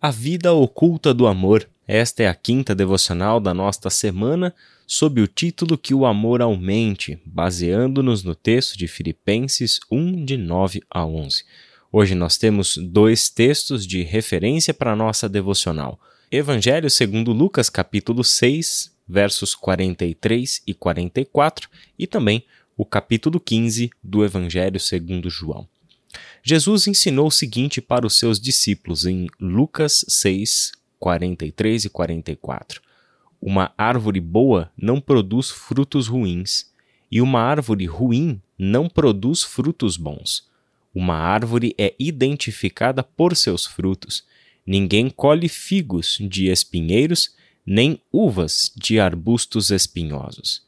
A vida oculta do amor. Esta é a quinta devocional da nossa semana, sob o título Que o Amor Aumente, baseando-nos no texto de Filipenses 1, de 9 a 11. Hoje nós temos dois textos de referência para a nossa devocional. Evangelho segundo Lucas, capítulo 6, versos 43 e 44, e também o capítulo 15 do Evangelho segundo João. Jesus ensinou o seguinte para os seus discípulos em Lucas 6, 43 e 44. Uma árvore boa não produz frutos ruins, e uma árvore ruim não produz frutos bons. Uma árvore é identificada por seus frutos. Ninguém colhe figos de espinheiros, nem uvas de arbustos espinhosos.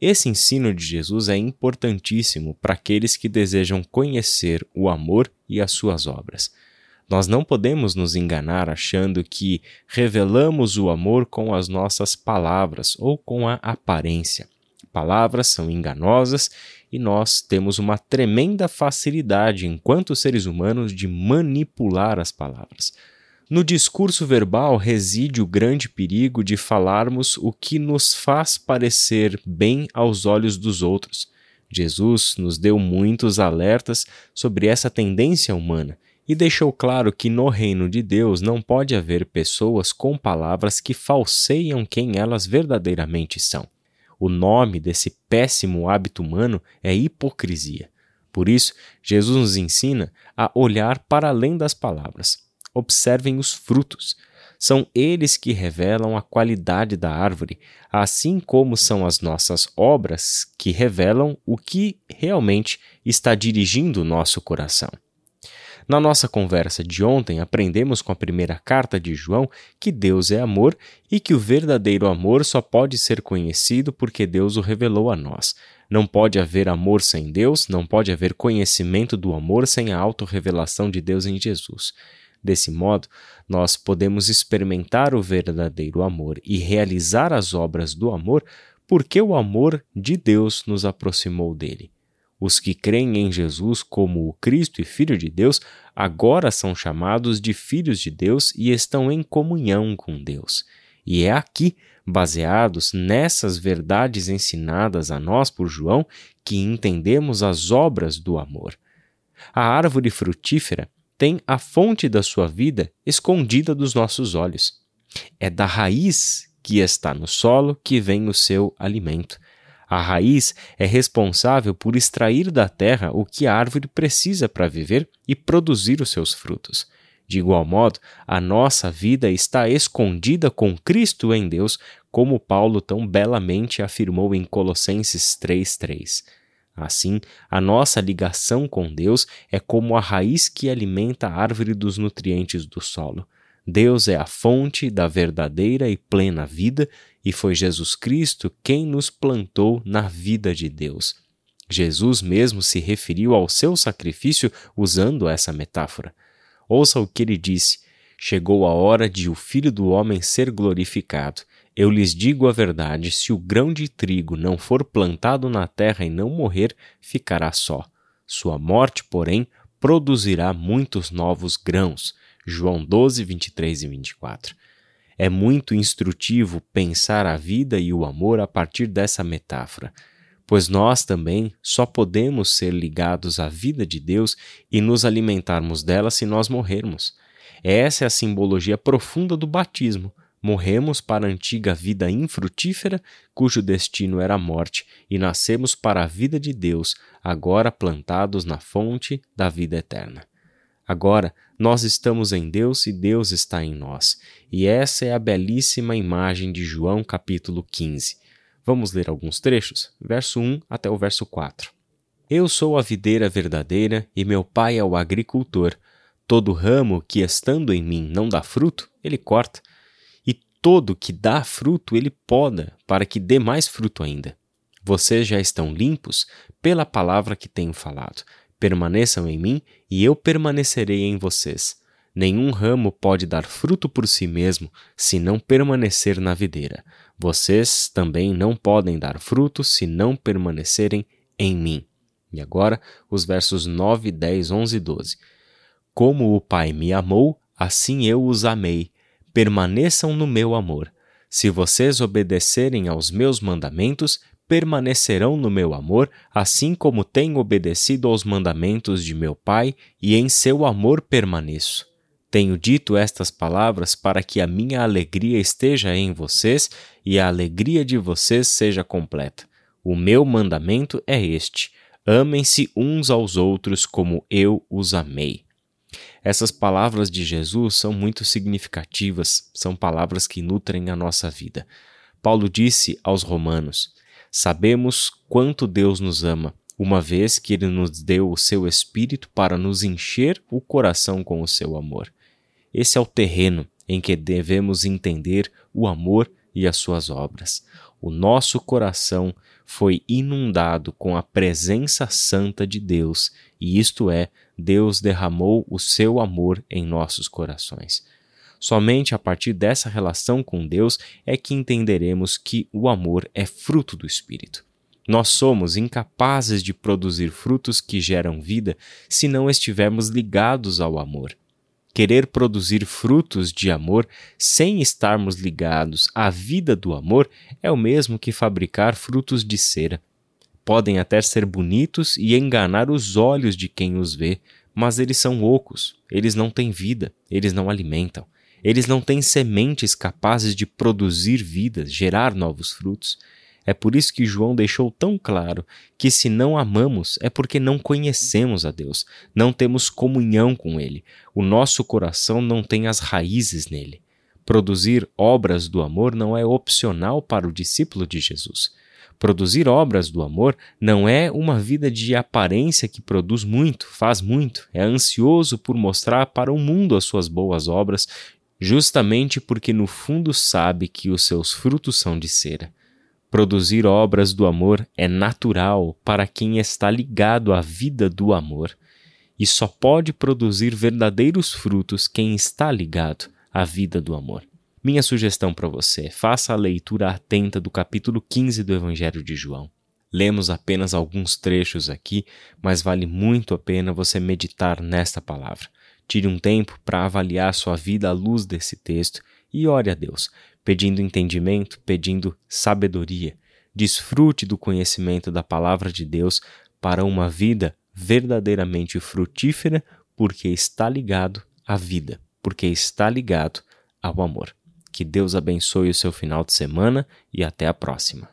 Esse ensino de Jesus é importantíssimo para aqueles que desejam conhecer o amor e as suas obras. Nós não podemos nos enganar achando que revelamos o amor com as nossas palavras ou com a aparência. Palavras são enganosas e nós temos uma tremenda facilidade, enquanto seres humanos, de manipular as palavras. No discurso verbal reside o grande perigo de falarmos o que nos faz parecer bem aos olhos dos outros. Jesus nos deu muitos alertas sobre essa tendência humana e deixou claro que no reino de Deus não pode haver pessoas com palavras que falseiam quem elas verdadeiramente são. O nome desse péssimo hábito humano é hipocrisia. Por isso, Jesus nos ensina a olhar para além das palavras observem os frutos. São eles que revelam a qualidade da árvore, assim como são as nossas obras que revelam o que realmente está dirigindo o nosso coração. Na nossa conversa de ontem, aprendemos com a primeira carta de João que Deus é amor e que o verdadeiro amor só pode ser conhecido porque Deus o revelou a nós. Não pode haver amor sem Deus, não pode haver conhecimento do amor sem a autorrevelação de Deus em Jesus. Desse modo, nós podemos experimentar o verdadeiro amor e realizar as obras do amor porque o amor de Deus nos aproximou dele. Os que creem em Jesus como o Cristo e Filho de Deus agora são chamados de filhos de Deus e estão em comunhão com Deus. E é aqui, baseados nessas verdades ensinadas a nós por João, que entendemos as obras do amor. A árvore frutífera tem a fonte da sua vida escondida dos nossos olhos. É da raiz que está no solo que vem o seu alimento. A raiz é responsável por extrair da terra o que a árvore precisa para viver e produzir os seus frutos. De igual modo, a nossa vida está escondida com Cristo em Deus, como Paulo tão belamente afirmou em Colossenses 3:3. Assim, a nossa ligação com Deus é como a raiz que alimenta a árvore dos nutrientes do solo. Deus é a fonte da verdadeira e plena vida, e foi Jesus Cristo quem nos plantou na vida de Deus. Jesus mesmo se referiu ao seu sacrifício usando essa metáfora. Ouça o que ele disse: Chegou a hora de o Filho do Homem ser glorificado. Eu lhes digo a verdade: se o grão de trigo não for plantado na terra e não morrer, ficará só. Sua morte, porém, produzirá muitos novos grãos. João 12, 23 e 24. É muito instrutivo pensar a vida e o amor a partir dessa metáfora, pois nós também só podemos ser ligados à vida de Deus e nos alimentarmos dela se nós morrermos. Essa é a simbologia profunda do batismo Morremos para a antiga vida infrutífera, cujo destino era a morte, e nascemos para a vida de Deus, agora plantados na fonte da vida eterna. Agora, nós estamos em Deus e Deus está em nós. E essa é a belíssima imagem de João capítulo 15. Vamos ler alguns trechos, verso 1 até o verso 4. Eu sou a videira verdadeira e meu pai é o agricultor. Todo ramo que estando em mim não dá fruto, ele corta todo que dá fruto ele poda, para que dê mais fruto ainda. Vocês já estão limpos pela palavra que tenho falado. Permaneçam em mim e eu permanecerei em vocês. Nenhum ramo pode dar fruto por si mesmo se não permanecer na videira. Vocês também não podem dar fruto se não permanecerem em mim. E agora, os versos 9, 10, 11 e 12. Como o Pai me amou, assim eu os amei. Permaneçam no meu amor. Se vocês obedecerem aos meus mandamentos, permanecerão no meu amor, assim como tenho obedecido aos mandamentos de meu Pai, e em seu amor permaneço. Tenho dito estas palavras para que a minha alegria esteja em vocês e a alegria de vocês seja completa. O meu mandamento é este: amem-se uns aos outros como eu os amei. Essas palavras de Jesus são muito significativas, são palavras que nutrem a nossa vida. Paulo disse aos Romanos: Sabemos quanto Deus nos ama, uma vez que Ele nos deu o seu Espírito para nos encher o coração com o seu amor. Esse é o terreno em que devemos entender o amor e as suas obras. O nosso coração foi inundado com a presença santa de Deus, e isto é, Deus derramou o seu amor em nossos corações. Somente a partir dessa relação com Deus é que entenderemos que o amor é fruto do Espírito. Nós somos incapazes de produzir frutos que geram vida se não estivermos ligados ao amor. Querer produzir frutos de amor sem estarmos ligados à vida do amor é o mesmo que fabricar frutos de cera. Podem até ser bonitos e enganar os olhos de quem os vê, mas eles são ocos, eles não têm vida, eles não alimentam. Eles não têm sementes capazes de produzir vidas, gerar novos frutos. É por isso que João deixou tão claro que se não amamos é porque não conhecemos a Deus, não temos comunhão com Ele, o nosso coração não tem as raízes nele. Produzir obras do amor não é opcional para o discípulo de Jesus. Produzir obras do amor não é uma vida de aparência que produz muito, faz muito, é ansioso por mostrar para o mundo as suas boas obras, justamente porque no fundo sabe que os seus frutos são de cera. Produzir obras do amor é natural para quem está ligado à vida do amor, e só pode produzir verdadeiros frutos quem está ligado à vida do amor. Minha sugestão para você: faça a leitura atenta do capítulo 15 do Evangelho de João. Lemos apenas alguns trechos aqui, mas vale muito a pena você meditar nesta palavra. Tire um tempo para avaliar sua vida à luz desse texto e ore a Deus, pedindo entendimento, pedindo sabedoria. Desfrute do conhecimento da palavra de Deus para uma vida verdadeiramente frutífera, porque está ligado à vida, porque está ligado ao amor. Que Deus abençoe o seu final de semana e até a próxima.